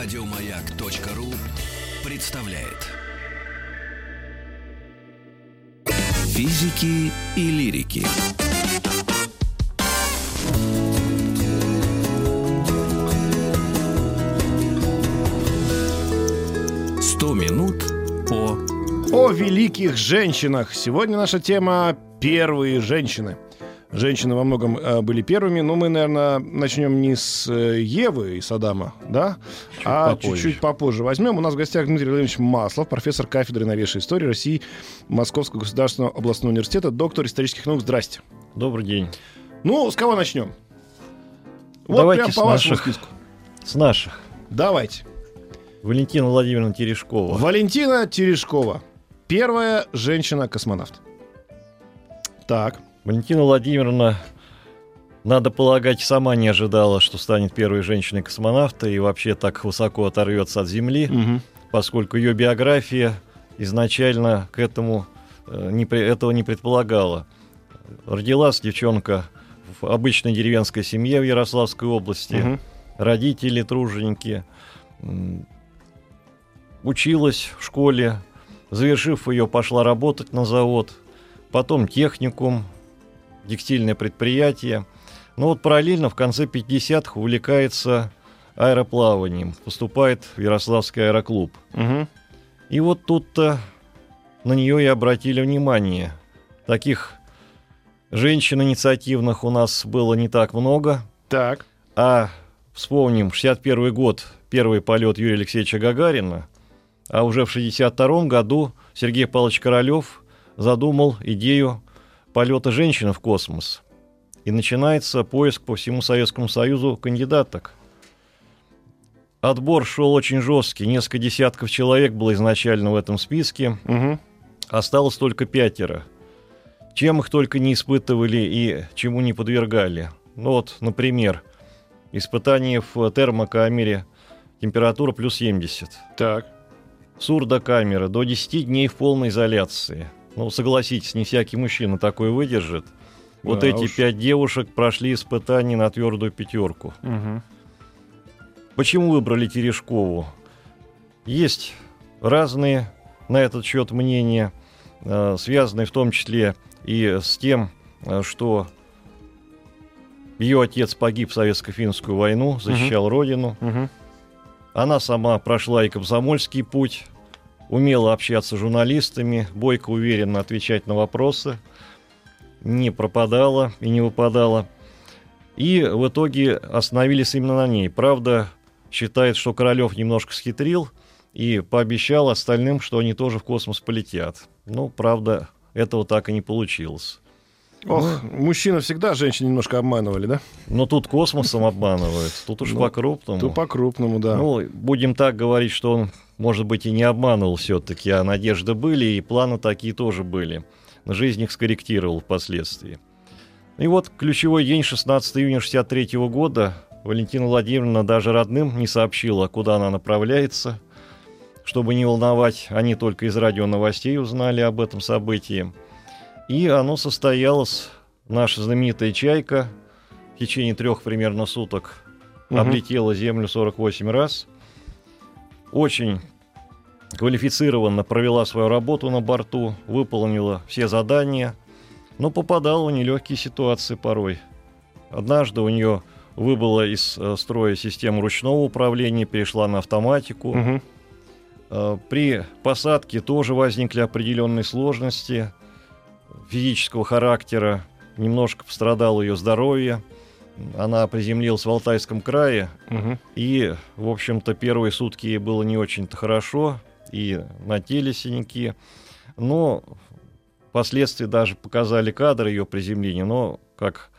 Радиомаяк.ру представляет Физики и лирики. Сто минут по О великих женщинах. Сегодня наша тема «Первые женщины». Женщины во многом э, были первыми, но мы, наверное, начнем не с э, Евы и Садама, да, а попозже. чуть-чуть попозже возьмем. У нас в гостях Дмитрий Владимирович Маслов, профессор кафедры новейшей истории России Московского государственного областного университета, доктор исторических наук. Здрасте. Добрый день. Ну, с кого начнем? Вот Давайте прям с по вашему наших. списку. С наших. Давайте. Валентина Владимировна Терешкова. Валентина Терешкова. Первая женщина-космонавт. Так. Валентина Владимировна, надо полагать, сама не ожидала, что станет первой женщиной-космонавта и вообще так высоко оторвется от Земли, Мгм. поскольку ее биография изначально к этому э, не, этого не предполагала. Родилась девчонка в обычной деревенской семье в Ярославской области. Мгм. родители труженики. Училась в школе, завершив ее, пошла работать на завод, потом техникум, текстильное предприятие. Но вот параллельно в конце 50-х увлекается аэроплаванием, поступает в Ярославский аэроклуб. Мгм. И вот тут-то на нее и обратили внимание. Таких женщин инициативных у нас было не так много. Так. А вспомним, 61 год, первый полет Юрия Алексеевича Гагарина, а уже в 62 году Сергей Павлович Королев задумал идею полета женщины в космос. И начинается поиск по всему Советскому Союзу кандидаток. Отбор шел очень жесткий, несколько десятков человек было изначально в этом списке, Мгм. осталось только пятеро. Чем их только не испытывали и чему не подвергали. Ну вот, например, испытание в термокамере, температура плюс 70. Так. Сурдокамера до 10 дней в полной изоляции. Ну, согласитесь, не всякий мужчина такой выдержит. Вот Да эти уж. пять девушек прошли испытание на твердую пятерку. Мгм. Почему выбрали Терешкову? Есть разные на этот счет мнения, э, связанные в том числе и с тем, э, что ее отец погиб в советско-финскую войну, защищал родину. Мгм. Она сама прошла и комсомольский путь, умела общаться с журналистами, бойко уверенно отвечать на вопросы, не пропадала и не выпадала. И в итоге остановились именно на ней. Правда, считает, что Королев немножко схитрил и пообещал остальным, что они тоже в космос полетят. Ну, правда, этого так и не получилось. Ох, мужчины всегда женщин немножко обманывали, да? Но тут космосом обманывают, тут уж Ну, по-крупному. То по-крупному, да. Ну, будем так говорить, что он, может быть, и не обманывал все-таки, а надежды были, и планы такие тоже были. Но жизнь их скорректировал впоследствии. И вот ключевой день, 16 июня 63 года, Валентина Владимировна даже родным не сообщила, куда она направляется, чтобы не волновать, они только из радионовостей узнали об этом событии. И оно состоялось, наша знаменитая «Чайка» в течение трех примерно суток облетела Землю 48 раз. Очень квалифицированно провела свою работу на борту, выполнила все задания, но попадала в нелегкие ситуации порой. Однажды у нее выбыла из э, строя система ручного управления, перешла на автоматику. Э, При посадке тоже возникли определенные сложности физического характера. Немножко пострадало ее здоровье. Она приземлилась в Алтайском крае, Мгм. и, в общем-то, первые сутки ей было не очень-то хорошо, и на теле синяки. Но впоследствии даже показали кадры ее приземления, но, как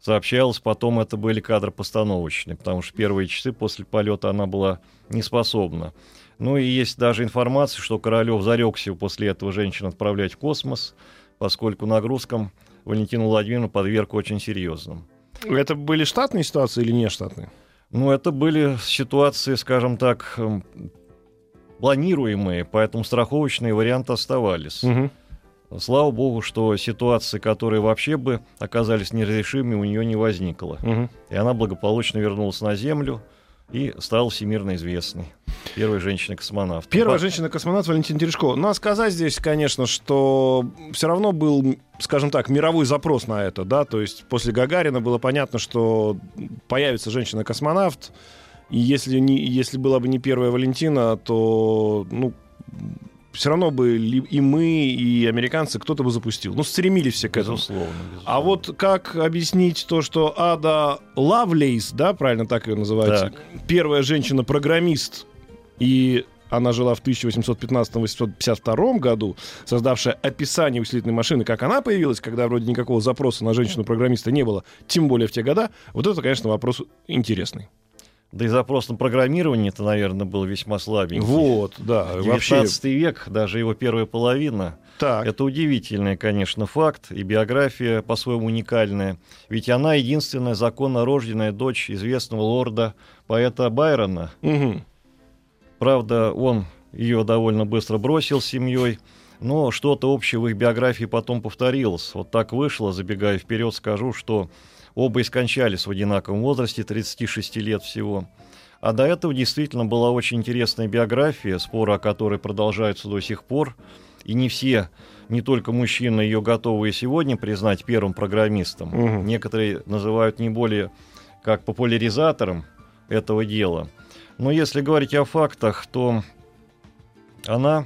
сообщалось, потом это были кадры постановочные, потому что первые часы после полета она была неспособна. Ну и есть даже информация, что Королев зарекся после этого женщин отправлять в космос, поскольку нагрузкам Валентину Владимировну подверг очень серьезным. Это были штатные ситуации или не штатные? Ну, это были ситуации, скажем так, эм, планируемые, поэтому страховочные варианты оставались. Мгм. Слава богу, что ситуации, которые вообще бы оказались неразрешимыми, у нее не возникло. Мгм. И она благополучно вернулась на Землю. И стала всемирно известной. Первая женщина-космонавт. Первая женщина-космонавт Валентина Терешкова. Но сказать здесь, конечно, что все равно был, скажем так, мировой запрос на это, да, то есть после Гагарина было понятно, что появится женщина-космонавт, и если, не, если была бы не первая Валентина, то, ну, все равно бы и мы, и американцы кто-то бы запустил. Ну, стремились все к этому. Безусловно, безусловно. А вот как объяснить то, что Ада Лавлейс, да, правильно так ее называется, первая женщина-программист, и она жила в 1815-1852 году, создавшая описание вычислительной машины, как она появилась, когда вроде никакого запроса на женщину-программиста не было, тем более в те года, вот это, конечно, вопрос интересный. Да и запрос на программирование это, наверное, был весьма слабенький. Вот, да. 19 вообще... век, даже его первая половина. Так. Это удивительный, конечно, факт, и биография по-своему уникальная. Ведь она единственная законно рожденная дочь известного лорда, поэта Байрона. Угу. Правда, он ее довольно быстро бросил с семьей, но что-то общее в их биографии потом повторилось. Вот так вышло, забегая вперед, скажу, что Оба и скончались в одинаковом возрасте, 36 лет всего. А до этого действительно была очень интересная биография, споры о которой продолжаются до сих пор. И не все, не только мужчины, ее готовы и сегодня признать первым программистом. Угу. Некоторые называют не более как популяризатором этого дела. Но если говорить о фактах, то она,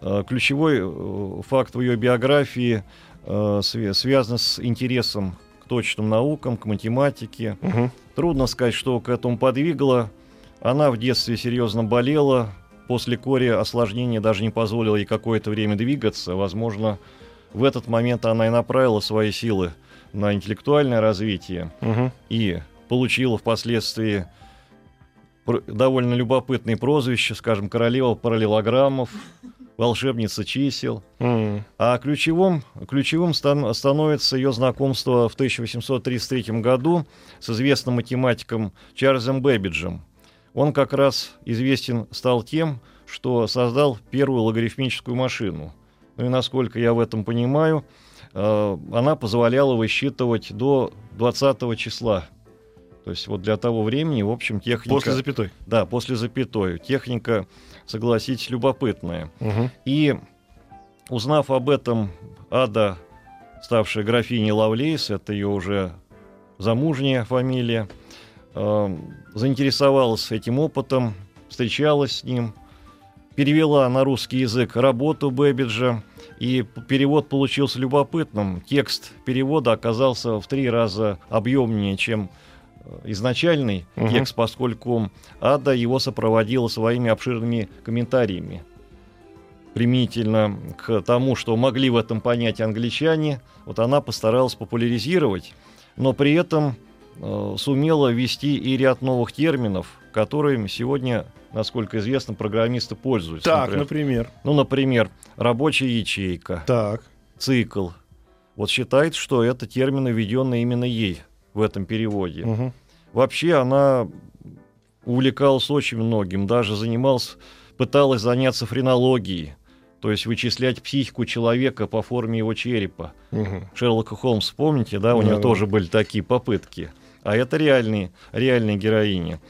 э, ключевой э, факт в ее биографии э, связан с интересом точным наукам, к математике. Угу. Трудно сказать, что к этому подвигло. Она в детстве серьезно болела. После кори осложнения даже не позволило ей какое-то время двигаться. Возможно, в этот момент она и направила свои силы на интеллектуальное развитие угу. и получила впоследствии довольно любопытные прозвища, скажем, королева параллелограммов, волшебница чисел. Mm. А ключевым, ключевым стан, становится ее знакомство в 1833 году с известным математиком Чарльзом Бэббиджем. Он как раз известен стал тем, что создал первую логарифмическую машину. Ну и насколько я в этом понимаю, э, она позволяла высчитывать до 20 числа то есть вот для того времени, в общем, техника... После запятой. Да, после запятой. Техника, согласитесь, любопытная. Угу. И узнав об этом, Ада, ставшая графиней Лавлейс, это ее уже замужняя фамилия, э, заинтересовалась этим опытом, встречалась с ним, перевела на русский язык работу Бэбиджа, и перевод получился любопытным. Текст перевода оказался в три раза объемнее, чем изначальный угу. текст, поскольку Ада его сопроводила своими обширными комментариями. Применительно к тому, что могли в этом понять англичане, вот она постаралась популяризировать, но при этом э, сумела ввести и ряд новых терминов, которыми сегодня, насколько известно, программисты пользуются. Так, например. например. Ну, например, рабочая ячейка. Так. Цикл. Вот считается, что это термины, введенные именно ей в этом переводе. Угу. Вообще она увлекалась очень многим, даже занималась, пыталась заняться френологией, то есть вычислять психику человека по форме его черепа. Угу. Шерлока Холмс, помните, да, у да, нее да. тоже были такие попытки. А это реальные, реальные героини.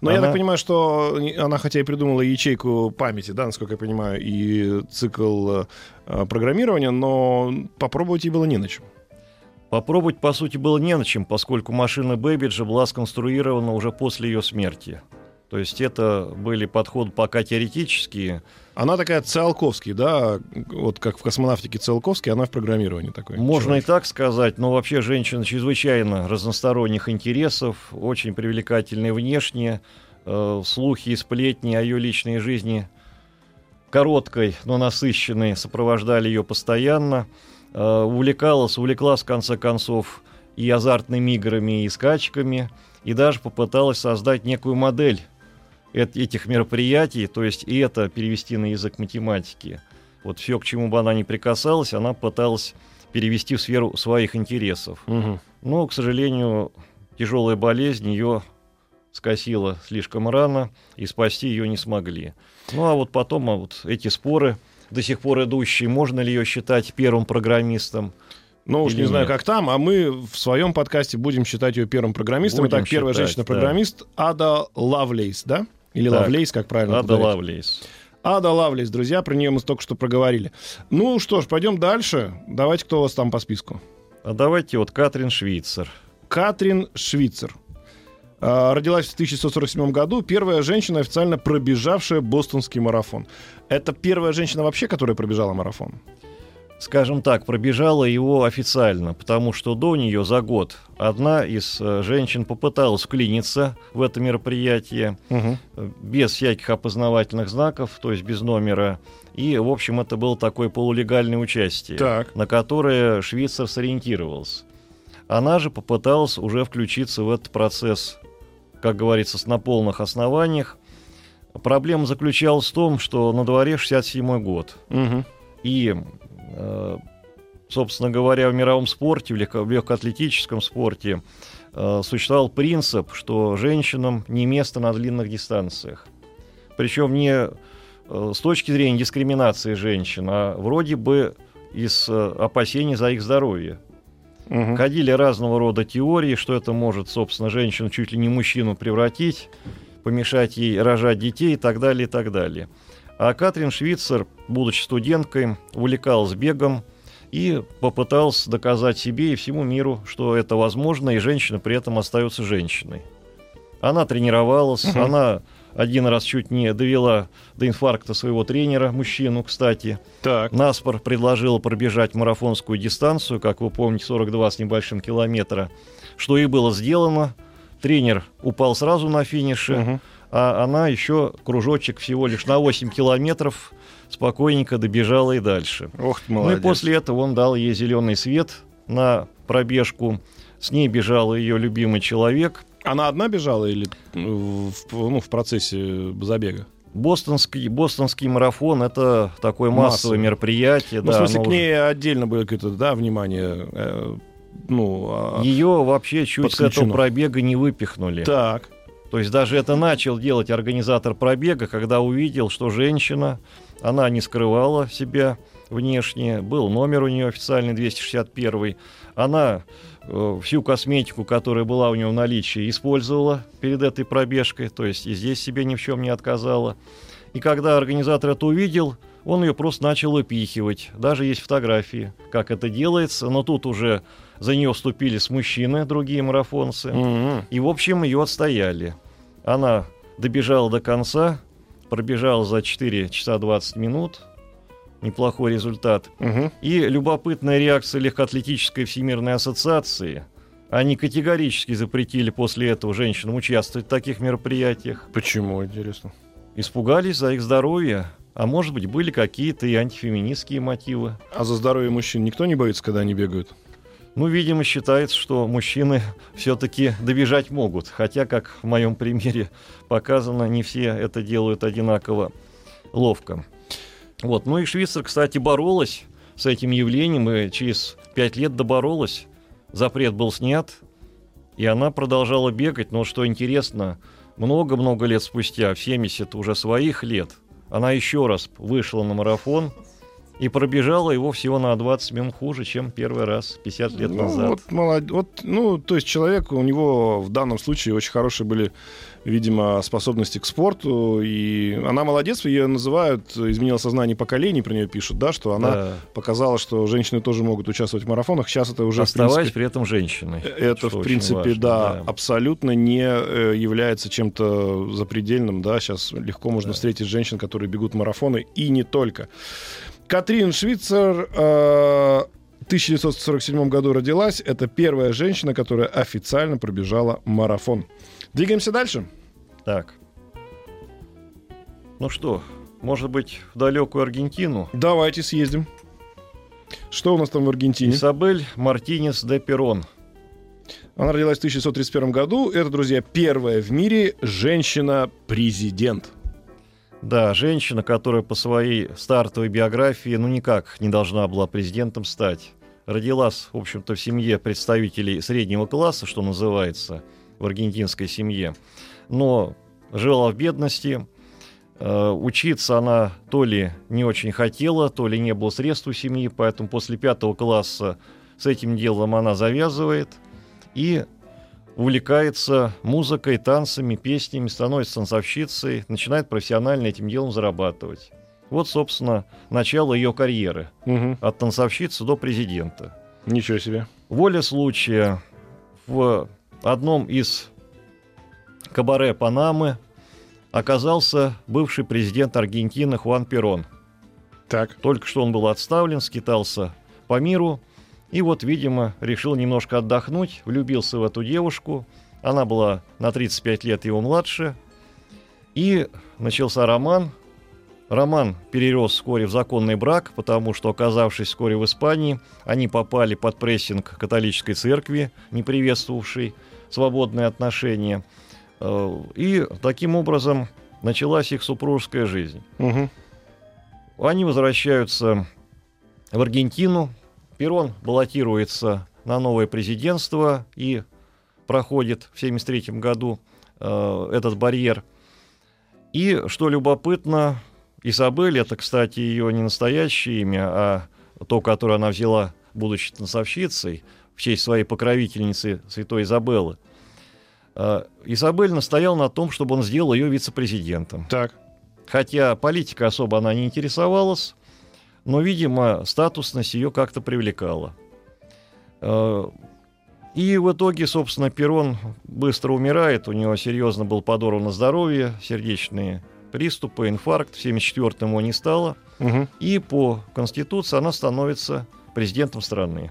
Но она... я так понимаю, что она хотя и придумала ячейку памяти, да, насколько я понимаю, и цикл э, программирования, но попробовать ей было не на чем. Попробовать, по сути, было не на чем, поскольку машина Бэббиджа была сконструирована уже после ее смерти. То есть это были подходы пока теоретические. Она такая Циолковский, да, вот как в космонавтике Циолковский, она в программировании такой. Можно человек. и так сказать, но вообще женщина чрезвычайно разносторонних интересов, очень привлекательная внешне, э, слухи и сплетни о ее личной жизни короткой, но насыщенной сопровождали ее постоянно. Э, увлекалась, увлеклась в конце концов и азартными играми, и скачками, и даже попыталась создать некую модель этих мероприятий, то есть и это перевести на язык математики. Вот все, к чему бы она ни прикасалась, она пыталась перевести в сферу своих интересов. Угу. Но, к сожалению, тяжелая болезнь ее скосила слишком рано, и спасти ее не смогли. Ну а вот потом а вот эти споры до сих пор идущие, можно ли ее считать первым программистом? Ну уж не знаю, нет? как там, а мы в своем подкасте будем считать ее первым программистом. Будем Итак, первая считать, женщина-программист Ада Лавлейс, да? Или Так. Лавлейс, как правильно? Ада ударить? Лавлейс. Ада Лавлейс, друзья, про нее мы только что проговорили. Ну что ж, пойдем дальше. Давайте, кто у вас там по списку? А давайте вот Катрин Швейцер. Катрин Швейцер. А, Родилась в 1947 году. Первая женщина, официально пробежавшая бостонский марафон. Это первая женщина вообще, которая пробежала марафон? скажем так, пробежала его официально, потому что до нее за год одна из э, женщин попыталась вклиниться в это мероприятие Угу. без всяких опознавательных знаков, то есть без номера. И, в общем, это было такое полулегальное участие, Так. на которое Швейцар сориентировался. Она же попыталась уже включиться в этот процесс, как говорится, на полных основаниях. Проблема заключалась в том, что на дворе 67 год. Угу. И, э, собственно говоря, в мировом спорте, в, легко- в легкоатлетическом спорте э, существовал принцип, что женщинам не место на длинных дистанциях. Причем не э, с точки зрения дискриминации женщин, а вроде бы из опасений за их здоровье. Угу. Ходили разного рода теории, что это может, собственно, женщину чуть ли не мужчину превратить, помешать ей рожать детей и так далее, и так далее. А Катрин Швейцер, будучи студенткой, увлекалась бегом и попыталась доказать себе и всему миру, что это возможно, и женщина при этом остается женщиной. Она тренировалась, Мгм. она один раз чуть не довела до инфаркта своего тренера, мужчину, кстати. Так. Наспор предложил пробежать марафонскую дистанцию, как вы помните, 42 с небольшим километра, что и было сделано. Тренер упал сразу на финише, Мгм. а она еще кружочек всего лишь на 8 километров спокойненько добежала и дальше. Ох, ты Ну молодец. и после этого он дал ей зеленый свет на пробежку. С ней бежал ее любимый человек. Она одна бежала или ну, в, ну, в процессе забега? Бостонский, бостонский марафон это такое массовое Массовое. мероприятие. Ну, в смысле, к уже- ней отдельно было какое-то, да, внимание. э, ну, а- Ее вообще чуть с этого подключено. пробега не выпихнули. так. То есть даже это начал делать организатор пробега, когда увидел, что женщина, она не скрывала себя внешне, был номер у нее официальный 261, она э, всю косметику, которая была у нее в наличии, использовала перед этой пробежкой, то есть и здесь себе ни в чем не отказала. И когда организатор это увидел, он ее просто начал выпихивать. Даже есть фотографии, как это делается, но тут уже за нее вступили с мужчины, другие марафонцы. Мгм. И, в общем, ее отстояли. Она добежала до конца, пробежала за 4 часа 20 минут. Неплохой результат. Мгм. И любопытная реакция легкоатлетической всемирной ассоциации. Они категорически запретили после этого женщинам участвовать в таких мероприятиях. Почему, интересно? Испугались за их здоровье. А может быть, были какие-то и антифеминистские мотивы. А за здоровье мужчин никто не боится, когда они бегают? Ну, видимо, считается, что мужчины все-таки добежать могут. Хотя, как в моем примере показано, не все это делают одинаково ловко. Вот. Ну и Швейцар, кстати, боролась с этим явлением и через пять лет доборолась. Запрет был снят, и она продолжала бегать. Но что интересно, много-много лет спустя, в 70 уже своих лет, она еще раз вышла на марафон и пробежала его всего на 20 минут хуже, чем первый раз 50 лет Ну, назад. Вот, молод- вот, ну, то есть человек, у него в данном случае очень хорошие были, видимо, способности к спорту, и она молодец, ее называют, изменила сознание поколений, про нее пишут, да, что она Да. показала, что женщины тоже могут участвовать в марафонах, сейчас это уже, Оставаясь принципе, при этом женщиной. это, что в принципе, важно, да, абсолютно не э, является чем-то запредельным, да, сейчас легко можно Да. встретить женщин, которые бегут марафоны, и не только. Катрин Швейцер э, в 1947 году родилась. Это первая женщина, которая официально пробежала марафон. Двигаемся дальше. Так. Ну что, может быть, в далекую Аргентину? Давайте съездим. Что у нас там в Аргентине? Изабель Мартинес де Перон. Она родилась в 1931 году. Это, друзья, первая в мире женщина-президент. Да, женщина, которая по своей стартовой биографии, ну, никак не должна была президентом стать. Родилась, в общем-то, в семье представителей среднего класса, что называется, в аргентинской семье. Но жила в бедности. Э, Учиться она то ли не очень хотела, то ли не было средств у семьи, поэтому после пятого класса с этим делом она завязывает и увлекается музыкой, танцами, песнями, становится танцовщицей, начинает профессионально этим делом зарабатывать. Вот, собственно, начало ее карьеры. Мгм. От танцовщицы до президента. Ничего себе. Воля случая в одном из кабаре Панамы оказался бывший президент Аргентины Хуан Перон. Так. Только что он был отставлен, скитался по миру. И вот, видимо, решил немножко отдохнуть, влюбился в эту девушку. Она была на 35 лет его младше. И начался роман. Роман перерос вскоре в законный брак, потому что, оказавшись вскоре в Испании, они попали под прессинг католической церкви, не приветствовавшей свободные отношения. Э, И таким образом началась их супружеская жизнь. Мгм. Они возвращаются в Аргентину. Перон баллотируется на новое президентство и проходит в 1973 году э, этот барьер. И, что любопытно, Изабель, это, кстати, ее не настоящее имя, а то, которое она взяла, будучи танцовщицей, в честь своей покровительницы святой Изабеллы. Э, Изабель настоял на том, чтобы он сделал ее вице-президентом. Так. Хотя политика особо она не интересовалась, но, видимо, статусность ее как-то привлекала. Э, И в итоге, собственно, Перрон быстро умирает, у него серьезно был подорвано здоровье, сердечные приступы, инфаркт, в 1974 его не стало. Мгм. И по Конституции она становится президентом страны.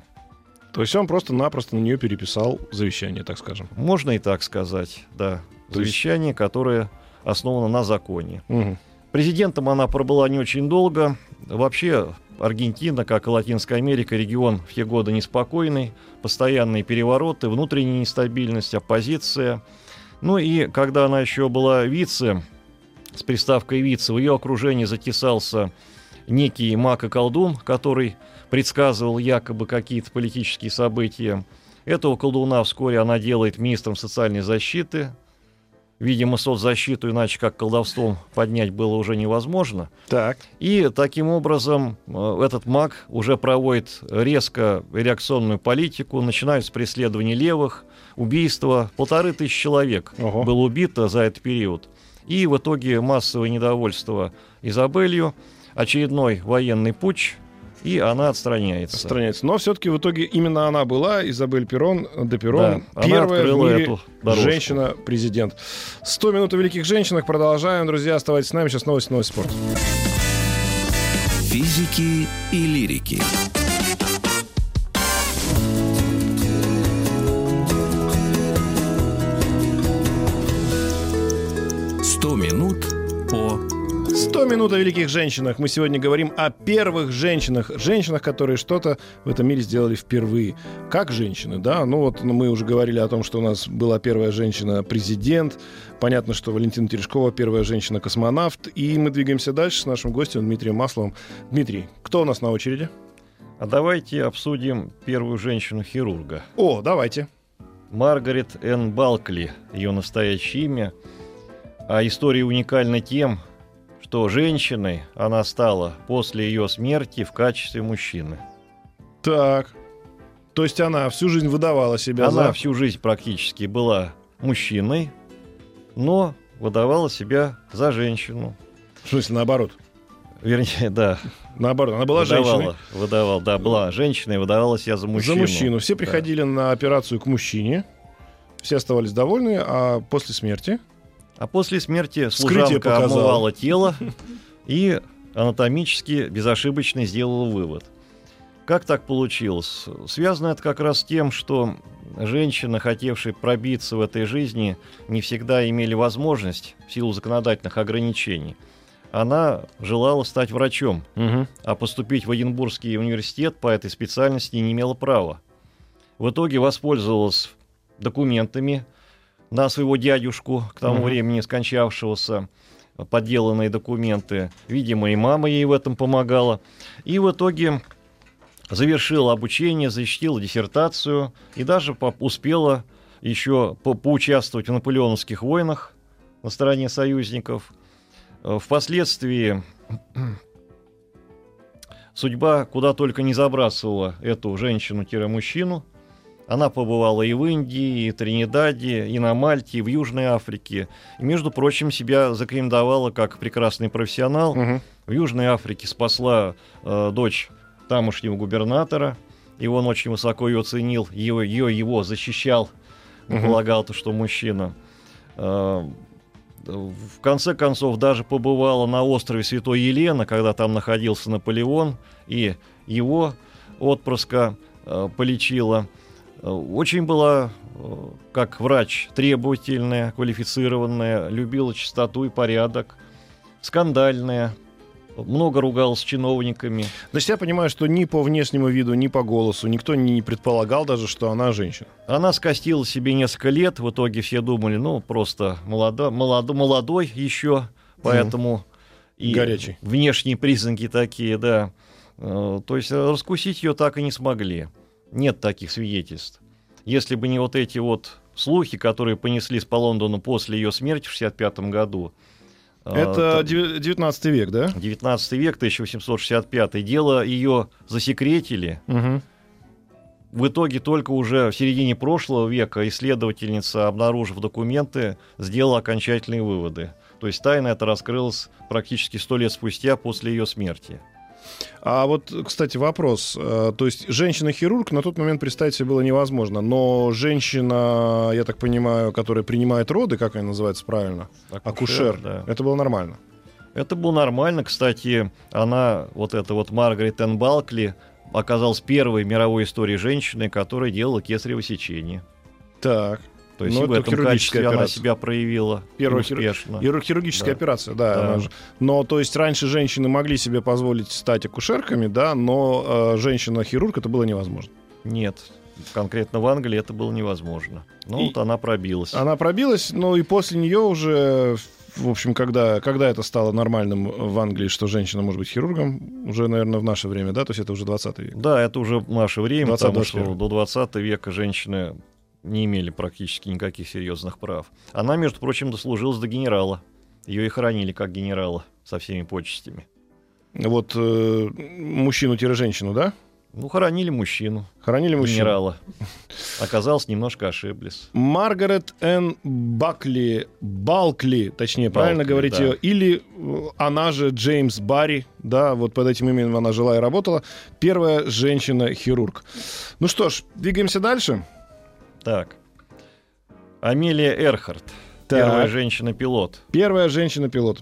То есть он просто-напросто на нее переписал завещание, так скажем. Можно и так сказать, да. То есть- Завещание, которое основано на законе. Мгм. Президентом она пробыла не очень долго. Вообще Аргентина, как и Латинская Америка, регион в те годы неспокойный, постоянные перевороты, внутренняя нестабильность, оппозиция. Ну и когда она еще была вице, с приставкой вице, в ее окружении затесался некий маг и колдун, который предсказывал якобы какие-то политические события. Этого колдуна вскоре она делает министром социальной защиты. Видимо, соцзащиту, иначе как колдовством поднять было уже невозможно. Так. И таким образом э, этот маг уже проводит резко реакционную политику, начинаются преследования левых, убийства. Полторы тысячи человек Ого. было убито за этот период. И в итоге массовое недовольство Изабелью, очередной военный путч, и она отстраняется. Отстраняется. Но все-таки в итоге именно она была, Изабель Перрон, де Перрон, Да, первая в мире женщина-президент. 100 минут о великих женщинах. Продолжаем, друзья. Оставайтесь с нами. Сейчас новости, новости спорта. Физики и лирики. Минут о великих женщинах. Мы сегодня говорим о первых женщинах. Женщинах, которые что-то в этом мире сделали впервые. Как женщины, да? Ну вот ну, мы уже говорили о том, что у нас была первая женщина-президент. Понятно, что Валентина Терешкова первая женщина-космонавт. И мы двигаемся дальше с нашим гостем Дмитрием Масловым. Дмитрий, кто у нас на очереди? А давайте обсудим первую женщину-хирурга. О, давайте. Маргарет Н. Балкли, ее настоящее имя. А история уникальна тем, что женщиной она стала после ее смерти в качестве мужчины. Так. То есть она всю жизнь выдавала себя она за... всю жизнь практически была мужчиной, но выдавала себя за женщину. В смысле, наоборот. Вернее, да. Наоборот, она была выдавала, женщиной. Выдавала, да, была женщиной, и выдавала себя за мужчину. За мужчину. Все Да. приходили на операцию к мужчине. Все оставались довольны, а после смерти... А после смерти служанка омывала тело и анатомически безошибочно сделала вывод. Как так получилось? Связано это как раз с тем, что женщины, хотевшие пробиться в этой жизни, не всегда имели возможность в силу законодательных ограничений. Она желала стать врачом, а поступить в Эдинбургский университет по этой специальности не имела права. В итоге воспользовалась документами на своего дядюшку, к тому Мгм. времени скончавшегося, подделанные документы. Видимо, и мама ей в этом помогала. И в итоге завершила обучение, защитила диссертацию и даже по- успела еще по- поучаствовать в наполеоновских войнах на стороне союзников. Э, Впоследствии судьба куда только не забрасывала эту женщину-мужчину. Она побывала и в Индии, и Тринидаде, и на Мальте, и в Южной Африке. И, между прочим, себя зарекомендовала как прекрасный профессионал. Мгм. В Южной Африке спасла э, дочь тамошнего губернатора, и он очень высоко ее ценил, ее, ее, его защищал, Мгм. полагал, то, что мужчина. Э, в конце концов, даже побывала на острове Святой Елена, когда там находился Наполеон, и его отпрыска э, полечила. Э, Очень была, э, как врач, требовательная, квалифицированная, любила чистоту и порядок, скандальная, много ругалась с чиновниками. Значит, я понимаю, что ни по внешнему виду, ни по голосу никто не предполагал даже, что она женщина. Она скостила себе несколько лет, в итоге все думали, ну, просто молодо, молодо, молодой еще, поэтому... И Горячий. Внешние признаки такие, да. Э, То есть раскусить ее так и не смогли. Нет таких свидетельств. Если бы не вот эти вот слухи, которые понеслись по Лондону после ее смерти в 65 году. э, Это то- дев- 19 век, да? 19 век, 1865. Дело ее засекретили. Мгм. В итоге только уже в середине прошлого века исследовательница, обнаружив документы, сделала окончательные выводы. То есть тайна эта раскрылась практически сто лет спустя после ее смерти. А вот, кстати, вопрос. Э, То есть женщина-хирург на тот момент представить себе было невозможно, но женщина, я так понимаю, которая принимает роды, как она называется правильно? Акушер. да. Это было нормально. Это было нормально. Кстати, она, вот эта вот Маргарет Энн Балкли, оказалась первой в мировой истории женщиной, которая делала кесарево сечение. Так. То есть Ну, и в это этом хирургическая качестве она операция. себя проявила Первая успешно. Хиру- Хирургическая Да. операция, да. Да. она Но, то есть, раньше женщины могли себе позволить стать акушерками, да, но э, женщина-хирург это было невозможно. Нет, конкретно в Англии это было невозможно. Ну, И- вот она пробилась. Она пробилась, но и после нее уже, в общем, когда, когда это стало нормальным в Англии, что женщина может быть хирургом, уже, наверное, в наше время, да, то есть это уже 20 век. Да, это уже наше время, 20, потому что 21. до 20 века женщины не имели практически никаких серьезных прав. Она, между прочим, дослужилась до генерала. Ее и хоронили как генерала со всеми почестями. Вот э, мужчину-женщину, да? Ну, хоронили мужчину, Хоронили мужчину. генерала. Оказалось, немножко ошиблись. Маргарет Н. Бакли, Балкли, точнее, правильно Балкли, говорить да. ее, или э, она же Джеймс Барри, да, вот под этим именем она жила и работала, первая женщина-хирург. Ну что ж, двигаемся дальше. Так. Амелия Эрхард. Так. Первая женщина-пилот. Первая женщина-пилот.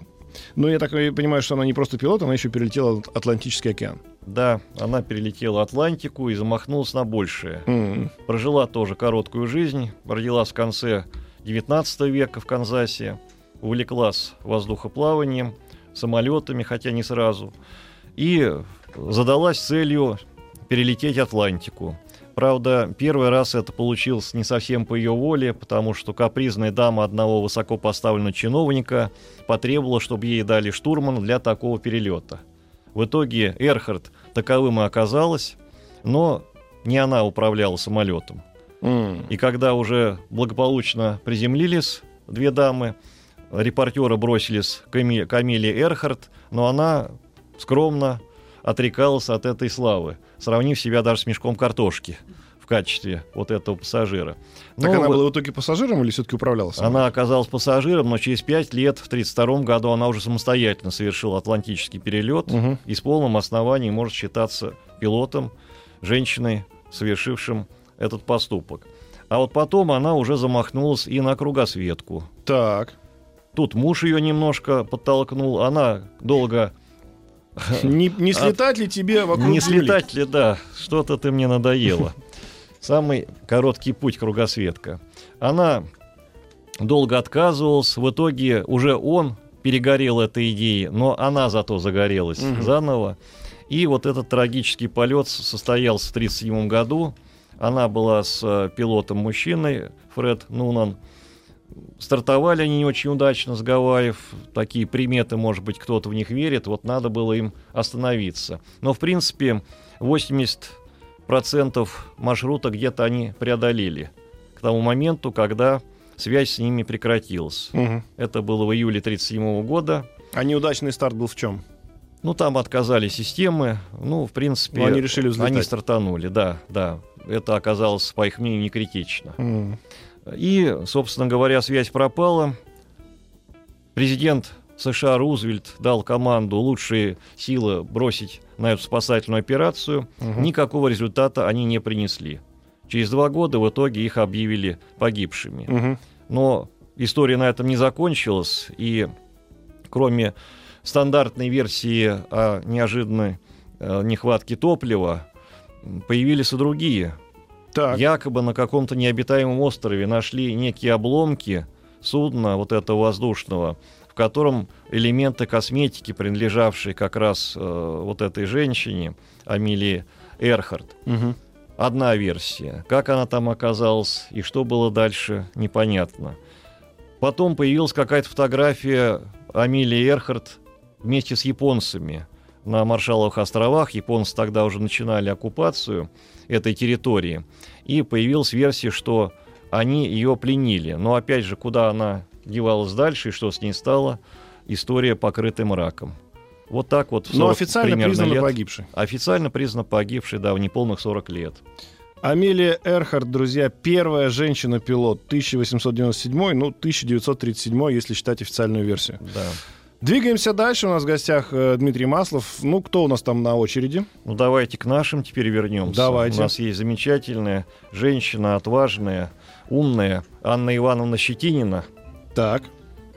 Ну, я так понимаю, что она не просто пилот, она еще перелетела Атлантический океан. Да, она перелетела Атлантику и замахнулась на большее. М. Прожила тоже короткую жизнь, родилась в конце 19 века в Канзасе, увлеклась воздухоплаванием, самолетами, хотя не сразу, и задалась целью перелететь Атлантику. Правда, первый раз это получилось не совсем по ее воле, потому что капризная дама одного высокопоставленного чиновника потребовала, чтобы ей дали штурман для такого перелета. В итоге Эрхард таковым и оказалась, но не она управляла самолетом. М. И когда уже благополучно приземлились две дамы, репортеры бросились к Эми- к Амелии Эрхард, но она скромно отрекалась от этой славы, сравнив себя даже с мешком картошки в качестве вот этого пассажира. Так Ну, она вот была в итоге пассажиром или все-таки управляла сама? она оказалась пассажиром, но через пять лет, в 1932 году, она уже самостоятельно совершила атлантический перелет Мгм. и с полным основанием может считаться пилотом, женщиной, совершившим этот поступок. А вот потом она уже замахнулась и на кругосветку. Так. Тут муж ее немножко подтолкнул, она долго... Не, не слетать ли тебе вокруг Не Земли? слетать ли, да, что-то ты мне надоело. Самый короткий путь кругосветка. Она долго отказывалась, в итоге уже он перегорел этой идеей, но она зато загорелась Мгм. заново. И вот этот трагический полет состоялся в 1937 году. Она была с э, пилотом-мужчиной, Фред Нунан. Стартовали они не очень удачно с Гавайев. Такие приметы, может быть, кто-то в них верит. Вот надо было им остановиться. Но, в принципе, 80% маршрута где-то они преодолели к тому моменту, когда связь с ними прекратилась. Мгм. Это было в июле 1937 года. А неудачный старт был в чем? Ну, там отказали системы. Ну, в принципе, Но они решили взлетать. они стартанули, да, да. Это оказалось, по их мнению, не критично. М. И, собственно говоря, связь пропала. Президент США Рузвельт дал команду лучшие силы бросить на эту спасательную операцию. Мгм. Никакого результата они не принесли. Через два года в итоге их объявили погибшими. Мгм. Но история на этом не закончилась, и кроме стандартной версии о неожиданной э, нехватке топлива, появились и другие. Так. Якобы на каком-то необитаемом острове нашли некие обломки судна вот этого воздушного, в котором элементы косметики, принадлежавшие как раз э, вот этой женщине, Амилии Эрхард. Мгм. Одна версия. Как она там оказалась и что было дальше, непонятно. Потом появилась какая-то фотография Амилии Эрхард вместе с японцами на Маршалловых островах. Японцы тогда уже начинали оккупацию этой территории. И появилась версия, что они ее пленили. Но опять же, куда она девалась дальше и что с ней стало, история покрыта мраком. Вот так вот. Но 40 официально признана лет. погибшей. Официально признана погибшей, да, в неполных 40 лет. Амелия Эрхард, друзья, первая женщина-пилот 1897, ну, 1937, если считать официальную версию. Да. Двигаемся дальше. У нас в гостях э, Дмитрий Маслов. Ну, кто у нас там на очереди? Ну давайте к нашим теперь вернемся. Давайте. У нас есть замечательная женщина, отважная, умная Анна Ивановна Щетинина. Так.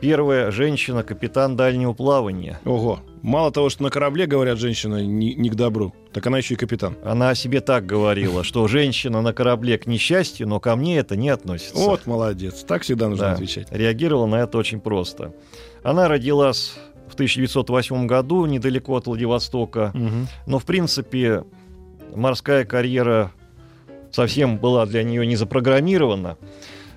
Первая женщина, капитан дальнего плавания. Ого. Мало того, что на корабле, говорят, женщина не, не к добру, так она еще и капитан. Она о себе так говорила, что женщина на корабле к несчастью, но ко мне это не относится. Вот молодец. Так всегда нужно Да, отвечать. реагировала на это очень просто. Она родилась в 1908 году недалеко от Владивостока. Мгм. Но, в принципе, морская карьера совсем была для нее не запрограммирована.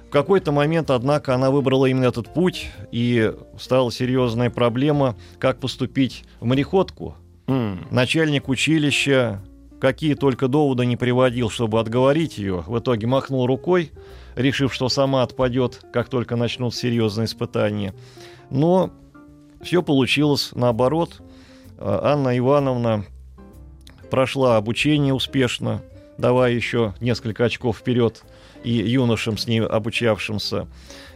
В какой-то момент, однако, она выбрала именно этот путь, и стала серьезная проблема, как поступить в мореходку. М. Начальник училища какие только доводы не приводил, чтобы отговорить ее, в итоге махнул рукой, решив, что сама отпадет, как только начнут серьезные испытания. Но все получилось наоборот. А, Анна Ивановна прошла обучение успешно, давая еще несколько очков вперед и юношам с ней обучавшимся.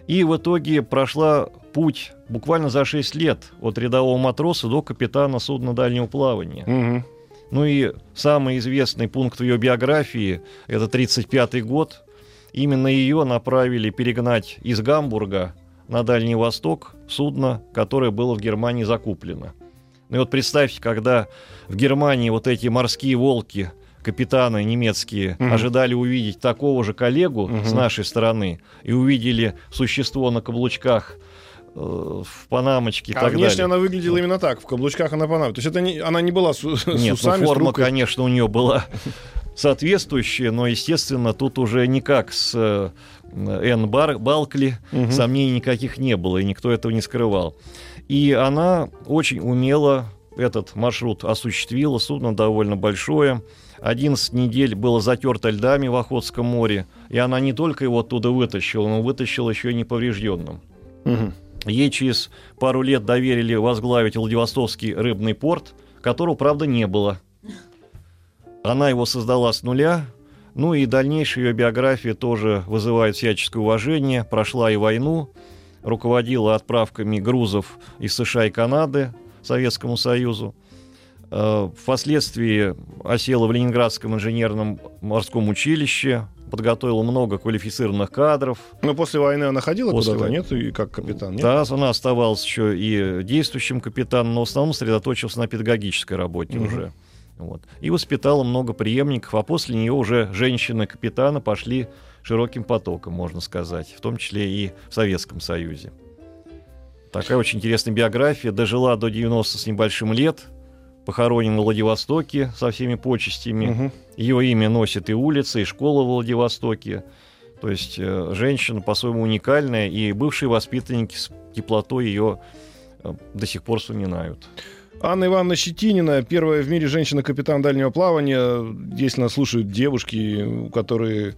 И в итоге прошла путь буквально за 6 лет от рядового матроса до капитана судна дальнего плавания. Мгм. Ну и самый известный пункт в ее биографии – это 1935 год. Именно ее направили перегнать из Гамбурга на Дальний Восток судно, которое было в Германии закуплено. Ну и вот представьте, когда в Германии вот эти морские волки, капитаны немецкие, Мгм. ожидали увидеть такого же коллегу Мгм. с нашей стороны и увидели существо на каблучках э, в панамочке и А так внешне далее. она выглядела именно так, в каблучках она панама. То есть это не, она не была с, с Нет, ну, усами, с форма, трубкой. конечно, у нее была соответствующая, но, естественно, тут уже никак с э, Энн Бар- Балкли Мгм. сомнений никаких не было, и никто этого не скрывал. И она очень умело этот маршрут осуществила, судно довольно большое. 11 недель было затерто льдами в Охотском море, и она не только его оттуда вытащила, но вытащила еще и неповрежденным. Мгм. Ей через пару лет доверили возглавить Владивостокский рыбный порт, которого, правда, не было. Она его создала с нуля, ну и дальнейшая ее биография тоже вызывает всяческое уважение. Прошла и войну, руководила отправками грузов из США и Канады Советскому Союзу. Э, Впоследствии осела в Ленинградском инженерном морском училище, подготовила много квалифицированных кадров, Но после войны она ходила После куда-то, войны. нет? И как капитан, нет? да, она оставалась еще и действующим капитаном, но в основном сосредоточился на педагогической работе Мгм. уже. Вот. И воспитала много преемников, а после нее уже женщины-капитана пошли широким потоком, можно сказать, в том числе и в Советском Союзе. Такая очень интересная биография. Дожила до 90 с небольшим лет, похоронена в Владивостоке со всеми почестями. Мгм. Ее имя носит и улица, и школа в Владивостоке. То есть э, женщина по-своему уникальная, и бывшие воспитанники с теплотой ее э, до сих пор вспоминают. Анна Ивановна Щетинина, первая в мире женщина-капитан дальнего плавания. Если нас слушают девушки, которые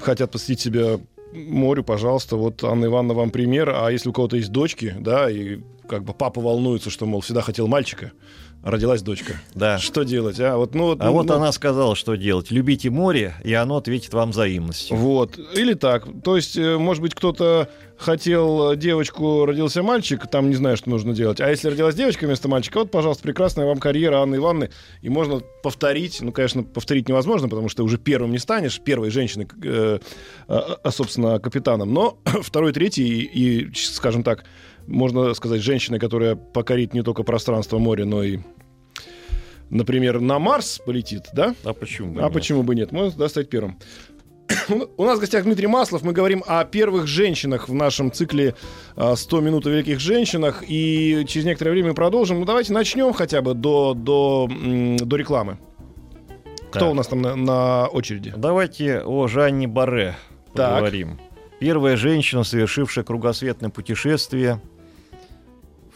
хотят посвятить себя морю, пожалуйста, вот Анна Ивановна вам пример. А если у кого-то есть дочки, да, и как бы папа волнуется, что, мол, всегда хотел мальчика, родилась дочка. Да. Что делать, а? Вот, ну, А вот ну, она сказала, что делать. Любите море, и оно ответит вам взаимностью. Вот. Или так. То есть, э, может быть, кто-то хотел девочку, родился мальчик, там не знаю, что нужно делать. А если родилась девочка вместо мальчика, вот, пожалуйста, прекрасная вам карьера Анны Ивановны. И можно повторить, ну, конечно, повторить невозможно, потому что ты уже первым не станешь, первой женщиной, э, а, собственно, капитаном. Но второй, третий и, и, скажем так, можно сказать, женщиной, которая покорит не только пространство моря, но и например, на Марс полетит, да? А почему бы А нет? почему бы нет? Можно да, стать первым. У нас в гостях Дмитрий Маслов. Мы говорим о первых женщинах в нашем цикле а, «100 минут о великих женщинах». И через некоторое время мы продолжим. Ну, давайте начнем хотя бы до, до, до рекламы. Кто Так. у нас там на, на очереди? Давайте о Жанне Барре Так. поговорим. Первая женщина, совершившая кругосветное путешествие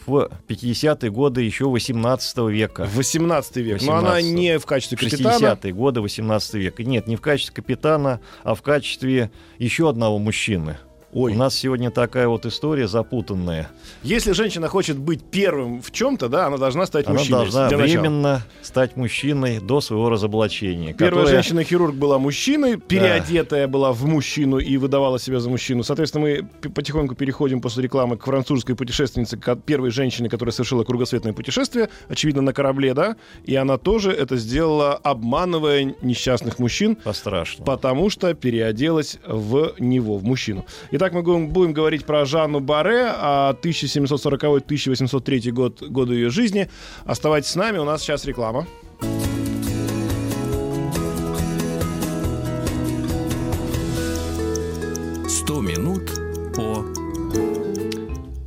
в 50-е годы еще 18 века. В 18 век. Но она 18. не в качестве капитана. 60-е годы 18 века. Нет, не в качестве капитана, а в качестве еще одного мужчины. Ой. У нас сегодня такая вот история запутанная. Если женщина хочет быть первым в чем-то, да, она должна стать Она мужчиной. должна для начала. временно стать мужчиной до своего разоблачения. Первая которое- женщина-хирург была мужчиной, переодетая была в мужчину и выдавала себя за мужчину. Соответственно, мы потихоньку переходим после рекламы к французской путешественнице, ко- первой женщине, которая совершила кругосветное путешествие, очевидно, на корабле, да, и она тоже это сделала, обманывая несчастных мужчин, По-страшному. потому что переоделась в него, в мужчину. Итак, мы будем, говорить про Жанну Баре, а 1740-1803 год, годы ее жизни. Оставайтесь с нами, у нас сейчас реклама. «100 минут по...»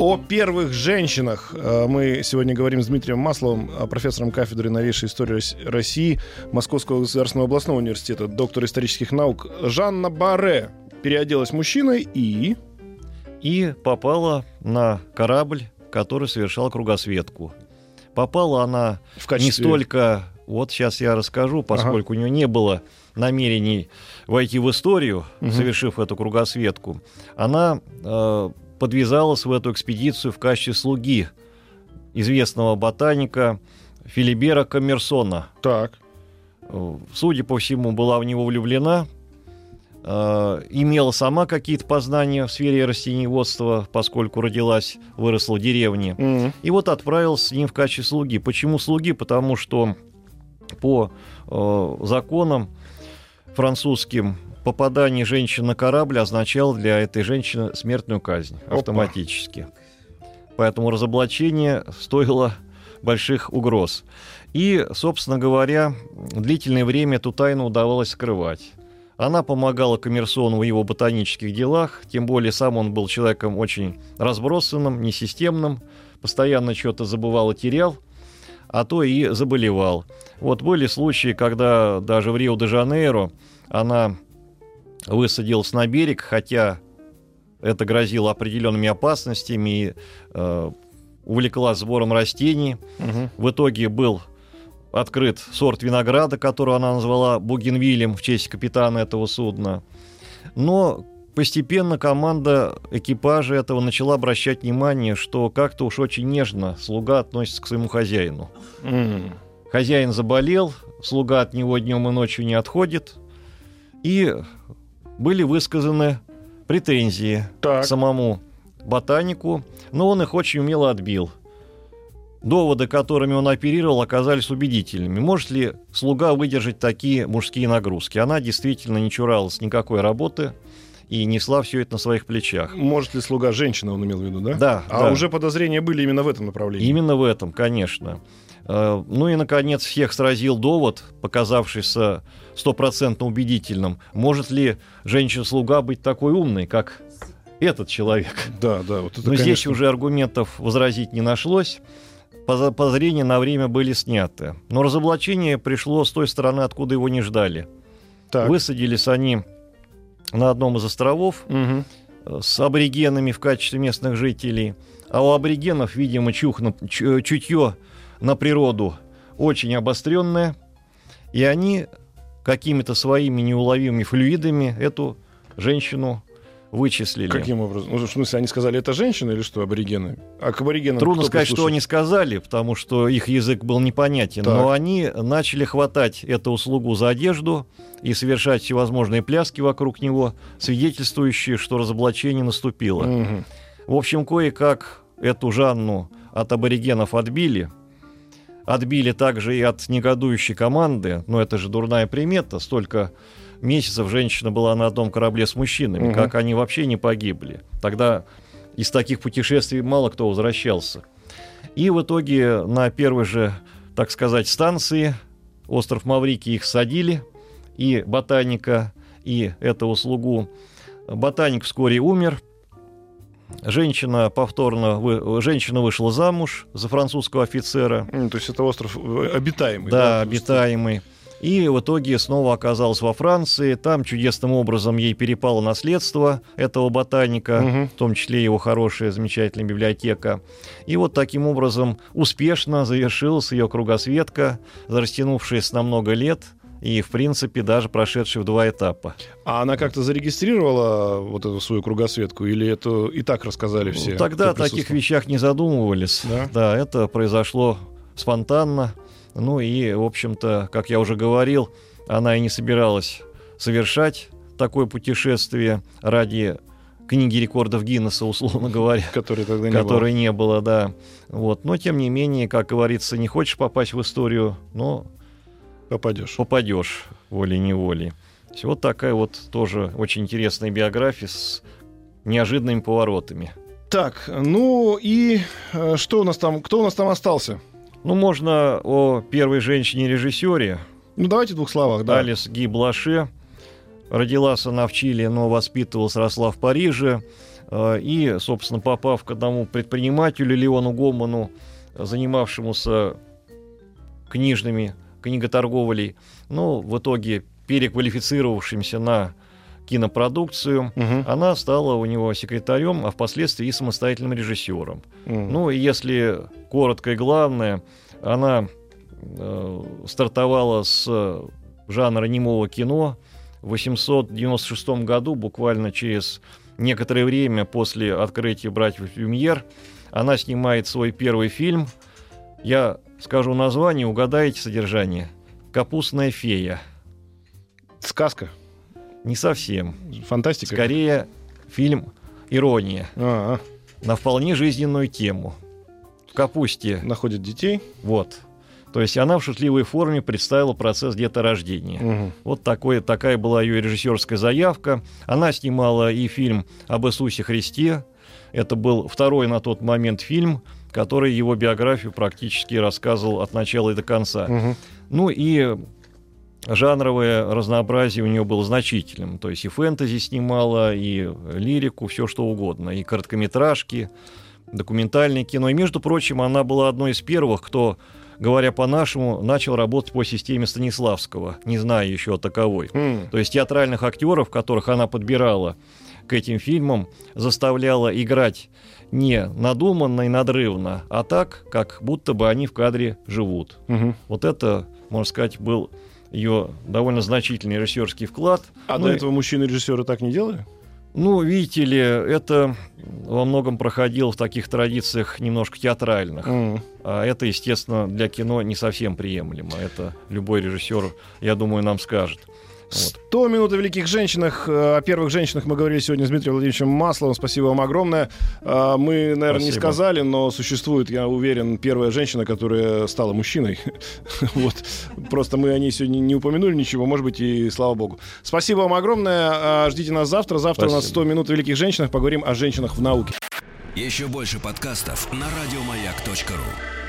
О первых женщинах э, мы сегодня говорим с Дмитрием Масловым, э, профессором кафедры новейшей истории Рос- России Московского государственного областного университета, доктор исторических наук. Жанна Баре переоделась мужчиной и... и попала на корабль, который совершал кругосветку. Попала она В качестве... не столько, вот сейчас я расскажу, поскольку у нее не было намерений войти в историю, Мгм. совершив эту кругосветку, она э, подвязалась в эту экспедицию в качестве слуги известного ботаника Филибера Коммерсона. Так. Э, Судя по всему, была в него влюблена, э, имела сама какие-то познания в сфере растениеводства, поскольку родилась, выросла в деревне. М. И вот отправился с ним в качестве слуги. Почему слуги? Потому что по э, законам французским попадание женщины на корабль означало для этой женщины смертную казнь Опа. автоматически. Поэтому разоблачение стоило больших угроз. И, собственно говоря, длительное время эту тайну удавалось скрывать. Она помогала Коммерсону в его ботанических делах, тем более сам он был человеком очень разбросанным, несистемным, постоянно что-то забывал и терял, а то и заболевал. Вот были случаи, когда даже в Рио-де-Жанейро она высадилась на берег, хотя это грозило определенными опасностями и э, увлекла сбором растений. Мгм. В итоге был открыт сорт винограда, который она назвала Бугенвилем в честь капитана этого судна. Но постепенно команда экипажа этого начала обращать внимание, что как-то уж очень нежно слуга относится к своему хозяину. М. Хозяин заболел, слуга от него днем и ночью не отходит. И были высказаны претензии Так. к самому ботанику, но он их очень умело отбил. Доводы, которыми он оперировал, оказались убедительными. Может ли слуга выдержать такие мужские нагрузки? Она действительно не чуралась никакой работы и несла все это на своих плечах. Может ли слуга женщина, он имел в виду, да? Да, А да. уже подозрения были именно в этом направлении. Именно в этом, конечно. Э, Ну и, наконец, всех сразил довод, показавшийся стопроцентно убедительным. Может ли женщина-слуга быть такой умной, как этот человек? Да, да, вот это, Но здесь конечно. уже аргументов возразить не нашлось. Подозрения на время были сняты. Но разоблачение пришло с той стороны, откуда его не ждали. Так. Высадились они на одном из островов, э, с аборигенами в качестве местных жителей. А у аборигенов, видимо, чух на- чу- чутье на природу очень обостренное. И они какими-то своими неуловимыми флюидами эту женщину вычислили. Каким образом? Ну, в смысле, они сказали, это женщина или что, аборигены? А к аборигенам Трудно сказать, что прислушался? они сказали, потому что их язык был непонятен. Так. Но они начали хватать эту услугу за одежду и совершать всевозможные пляски вокруг него, свидетельствующие, что разоблачение наступило. Мгм. В общем, кое-как эту Жанну от аборигенов отбили. Отбили также и от негодующей команды, но это же дурная примета, столько месяцев женщина была на одном корабле с мужчинами, Мгм. как они вообще не погибли. Тогда из таких путешествий мало кто возвращался. И в итоге на первой же, так сказать, станции остров Маврикий их садили, и ботаника, и этого слугу. Ботаник вскоре умер, Женщина повторно вы- женщина вышла замуж за французского офицера, М, То есть это остров э, обитаемый. да, есть- обитаемый. И в итоге снова оказалась во Франции. Там чудесным образом ей перепало наследство этого ботаника, Мгм. в том числе его хорошая, замечательная библиотека. И вот таким образом успешно завершилась ее кругосветка, растянувшаяся на много лет и, в принципе, даже прошедшая в два этапа. А она как-то зарегистрировала вот эту свою кругосветку, или это и так рассказали все? Ну, Тогда о таких вещах не задумывались. Да? это произошло спонтанно. Ну и, в общем-то, как я уже говорил, она и не собиралась совершать такое путешествие ради книги рекордов Гиннесса, условно говоря, Который тогда не было. которой не было, да. Вот. Но, тем не менее, как говорится, не хочешь попасть в историю, но Попадешь. попадешь волей-неволей. Вот такая вот тоже очень интересная биография с неожиданными поворотами. Так, ну и э, что у нас там? Кто у нас там остался? Ну, можно о первой женщине-режиссере, Ну давайте в двух словах, да. Алис Ги Блаше. Родилась она в Чили, но воспитывалась, росла в Париже. Э, И, собственно, попав к одному предпринимателю Леону Гоману, занимавшемуся книжными, книготорговлей, ну, в итоге переквалифицировавшимся на кинопродукцию, Мгм. она стала у него секретарем, а впоследствии и самостоятельным режиссером. М. Ну, и если коротко и главное, она э, стартовала с жанра немого кино в 896 году, буквально через некоторое время после открытия «Братьев Люмьер», она снимает свой первый фильм. Я скажу название, угадаете содержание. «Капустная фея». Сказка. Не совсем. Фантастика. Скорее, фильм «Ирония» А, на вполне жизненную тему. В капусте. Находит детей. Вот. То есть она в шутливой форме представила процесс деторождения. Мгм. Вот такой, такая была ее режиссерская заявка. Она снимала и фильм об Иисусе Христе. Это был второй на тот момент фильм, который его биографию практически рассказывал от начала и до конца. Мгм. Ну и жанровое разнообразие у нее было значительным. То есть и фэнтези снимала, и лирику, все что угодно, и короткометражки, документальное кино. И, между прочим, она была одной из первых, кто, говоря по-нашему, начал работать по системе Станиславского, не зная еще о таковой. М. То есть театральных актеров, которых она подбирала к этим фильмам, заставляла играть не надуманно и надрывно, а так, как будто бы они в кадре живут. Мгм. Вот это, можно сказать, был ее довольно значительный режиссерский вклад. А ну, до этого мужчины-режиссеры так не делали? ну, видите ли, это во многом проходило в таких традициях немножко театральных. М. А это, естественно, для кино не совсем приемлемо. Это любой режиссер, я думаю, нам скажет. Вот. 100 минут о великих женщинах. Э, О первых женщинах мы говорили сегодня с Дмитрием Владимировичем Масловым. Спасибо вам огромное. А, Мы, наверное, не Спасибо. сказали, но существует, я уверен, первая женщина, которая стала мужчиной. Вот. Просто мы о ней сегодня не упомянули ничего, может быть, и слава богу. Спасибо вам огромное. А, Ждите нас завтра. Завтра у нас Спасибо. 100 минут о великих женщинах. Поговорим о женщинах в науке. Еще больше подкастов на радиомаяк.ру.